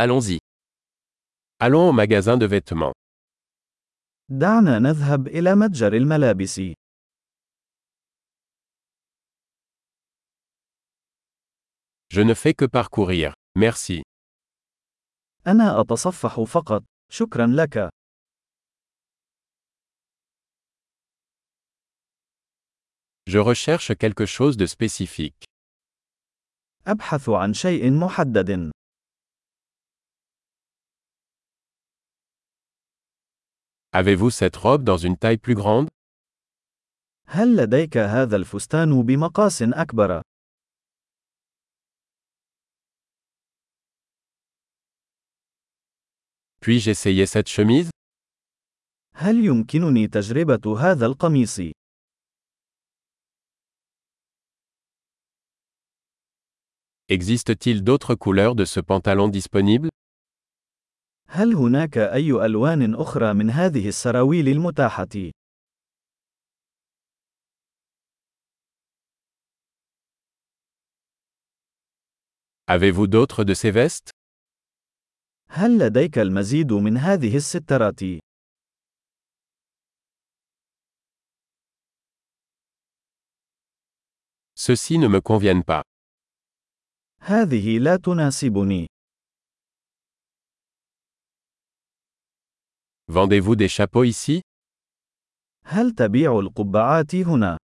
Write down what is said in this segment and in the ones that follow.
Allons-y. Allons au magasin de vêtements. دعنا نذهب إلى متجر الملابس. Je ne fais que parcourir. Merci. أنا أتصفح فقط. شكرا لك. Je recherche quelque chose de spécifique. أبحث عن شيء محدد. Avez-vous cette robe dans une taille plus grande هل لديك هذا الفستان بمقاس أكبر؟ Puis-je essayer cette chemise هل يمكنني تجربة هذا القميص؟ Existe-t-il d'autres couleurs de ce pantalon disponibles هل هناك أي ألوان أخرى من هذه السراويل المتاحة؟ Avez-vous d'autres de ces vestes هل لديك المزيد من هذه السترات؟ Ceux-ci ne me conviennent pas. هذه لا تناسبني. Vendez-vous des chapeaux ici هل تبيع القبعات هنا؟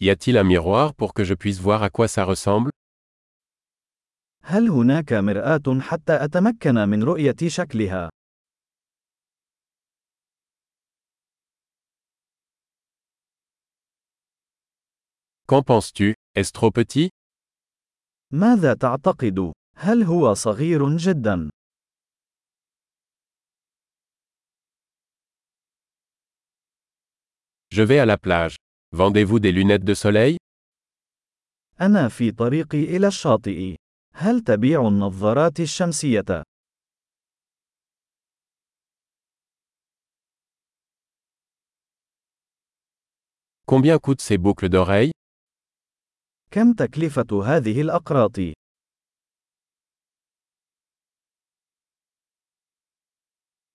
Y a-t-il un miroir pour que je puisse voir à quoi ça ressemble هل هناك مرآة حتى أتمكن من رؤية شكلها؟ Qu'en penses-tu Est-ce trop petit ماذا تعتقد؟ هل هو صغير جدا؟ Je vais à la plage. Vendez-vous des lunettes de soleil أنا في طريقي إلى الشاطئ. هل تبيع النظارات الشمسية؟ Combien coûtent ces boucles d'oreilles كم تكلفة هذه الأقراط؟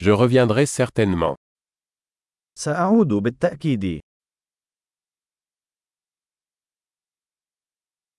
Je reviendrai certainement. سأعود بالتأكيد.